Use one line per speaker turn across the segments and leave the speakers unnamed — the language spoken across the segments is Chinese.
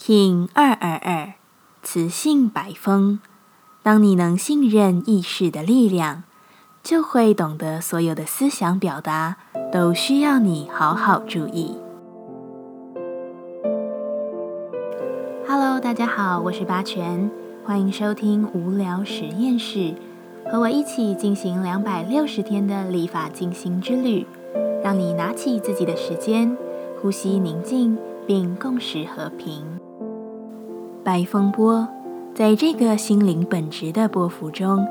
King 二二二，磁性白风。当你能信任意识的力量，就会懂得所有的思想表达都需要你好好注意。Hello，大家好，我是八全，欢迎收听无聊实验室，和我一起进行两百六十天的立法进行之旅，让你拿起自己的时间，呼吸宁静，并共识和平。白风波。在这个心灵本质的波幅中，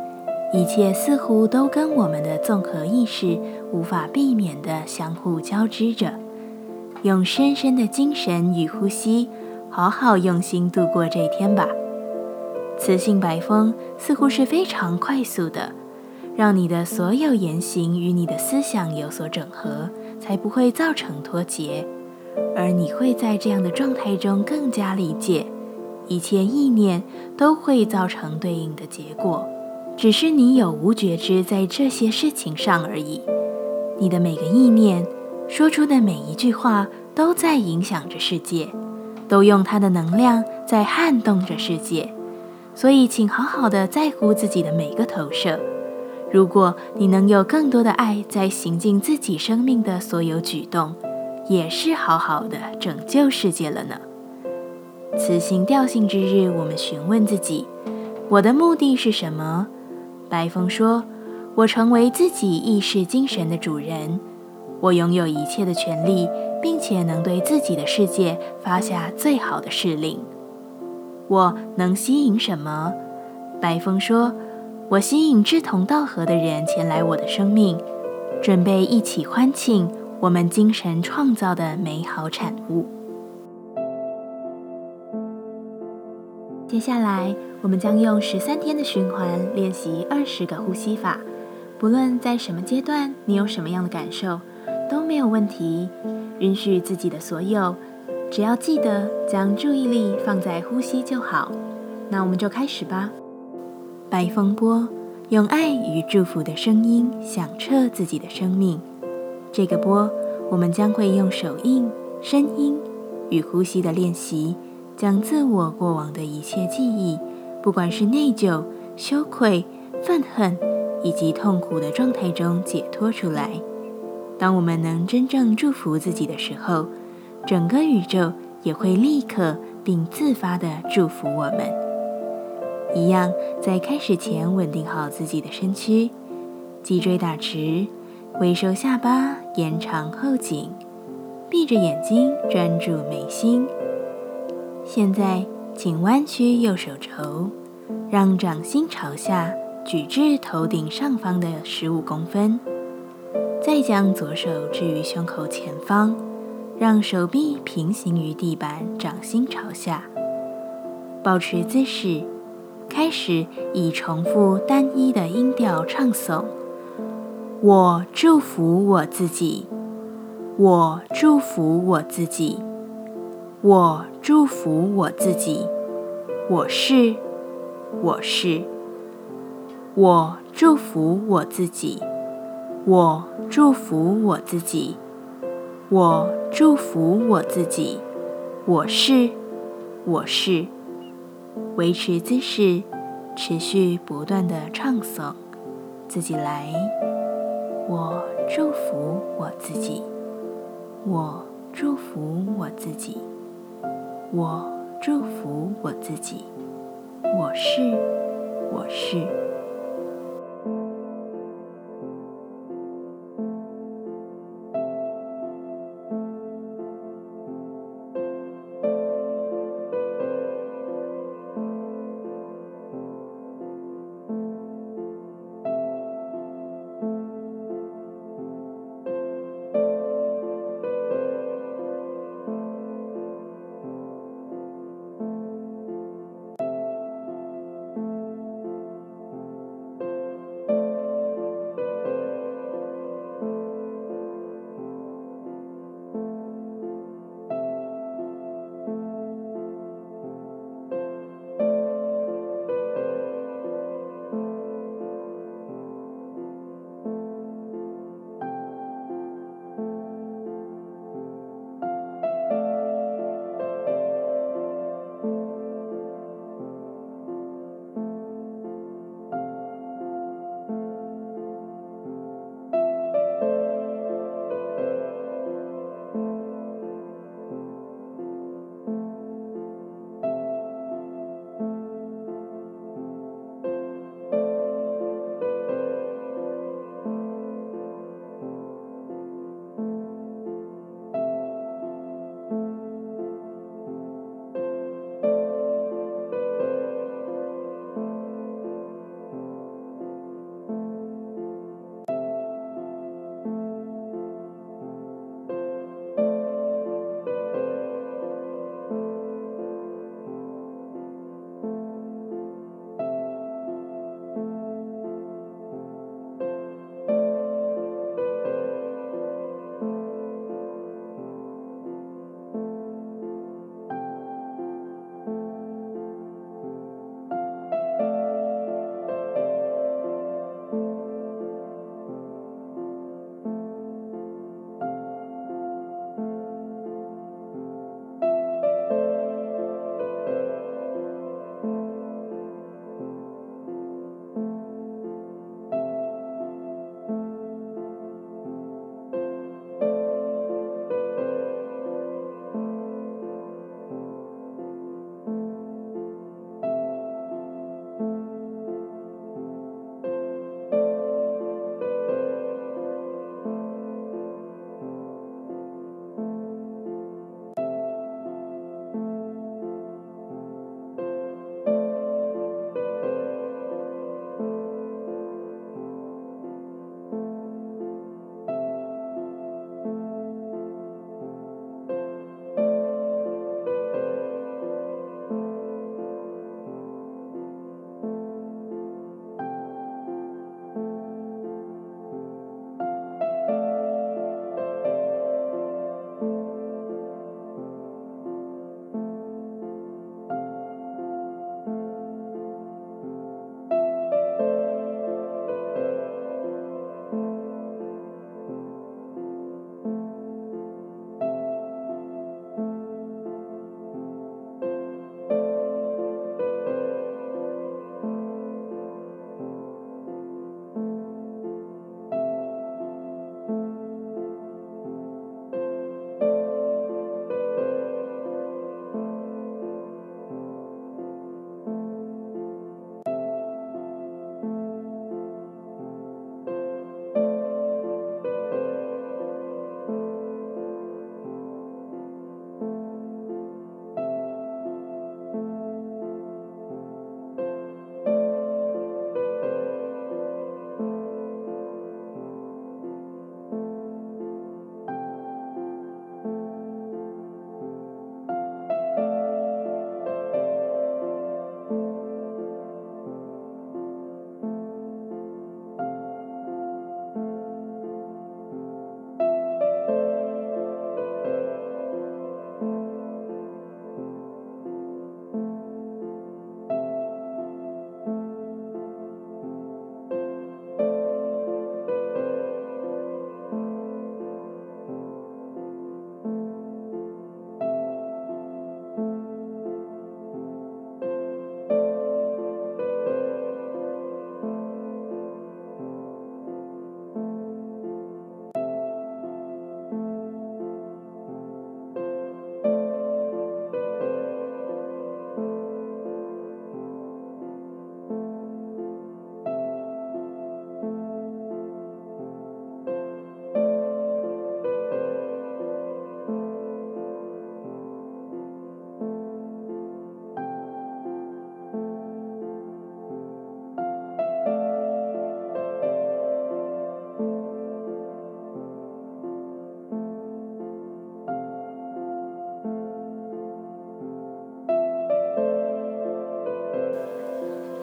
一切似乎都跟我们的综合意识无法避免地相互交织着。用深深的精神与呼吸，好好用心度过这一天吧。磁性白风似乎是非常快速的，让你的所有言行与你的思想有所整合，才不会造成脱节，而你会在这样的状态中更加理解。一切意念都会造成对应的结果，只是你有无觉知在这些事情上而已。你的每个意念说出的每一句话都在影响着世界，都用它的能量在撼动着世界。所以，请好好的在乎自己的每个投射。如果你能有更多的爱在行进自己生命的所有举动，也是好好的拯救世界了呢。此行调性之日，我们询问自己：我的目的是什么？白风说：“我成为自己意识精神的主人，我拥有一切的权利，并且能对自己的世界发下最好的示令。我能吸引什么？”白风说：“我吸引志同道合的人前来我的生命，准备一起欢庆我们精神创造的美好产物。”接下来，我们将用十三天的循环练习二十个呼吸法。不论在什么阶段，你有什么样的感受，都没有问题。允许自己的所有，只要记得将注意力放在呼吸就好。那我们就开始吧。白风波，用爱与祝福的声音响彻自己的生命。这个波，我们将会用手印、声音与呼吸的练习。将自我过往的一切记忆，不管是内疚、羞愧、愤恨以及痛苦的状态中解脱出来。当我们能真正祝福自己的时候，整个宇宙也会立刻并自发地祝福我们。一样，在开始前稳定好自己的身躯，脊椎打直，微收下巴，延长后颈，闭着眼睛专注眉心。现在，请弯曲右手肘，让掌心朝下举至头顶上方的十五公分。再将左手置于胸口前方，让手臂平行于地板，掌心朝下。保持姿势，开始以重复单一的音调唱诵：“我祝福我自己，我祝福我自己。”我祝福我自己，我是，我是。我祝福我自己，我祝福我自己，我祝福我自己，我是，我是。维持姿势，持续不断的唱诵，自己来。我祝福我自己，我祝福我自己。我祝福我自己，我是，我是。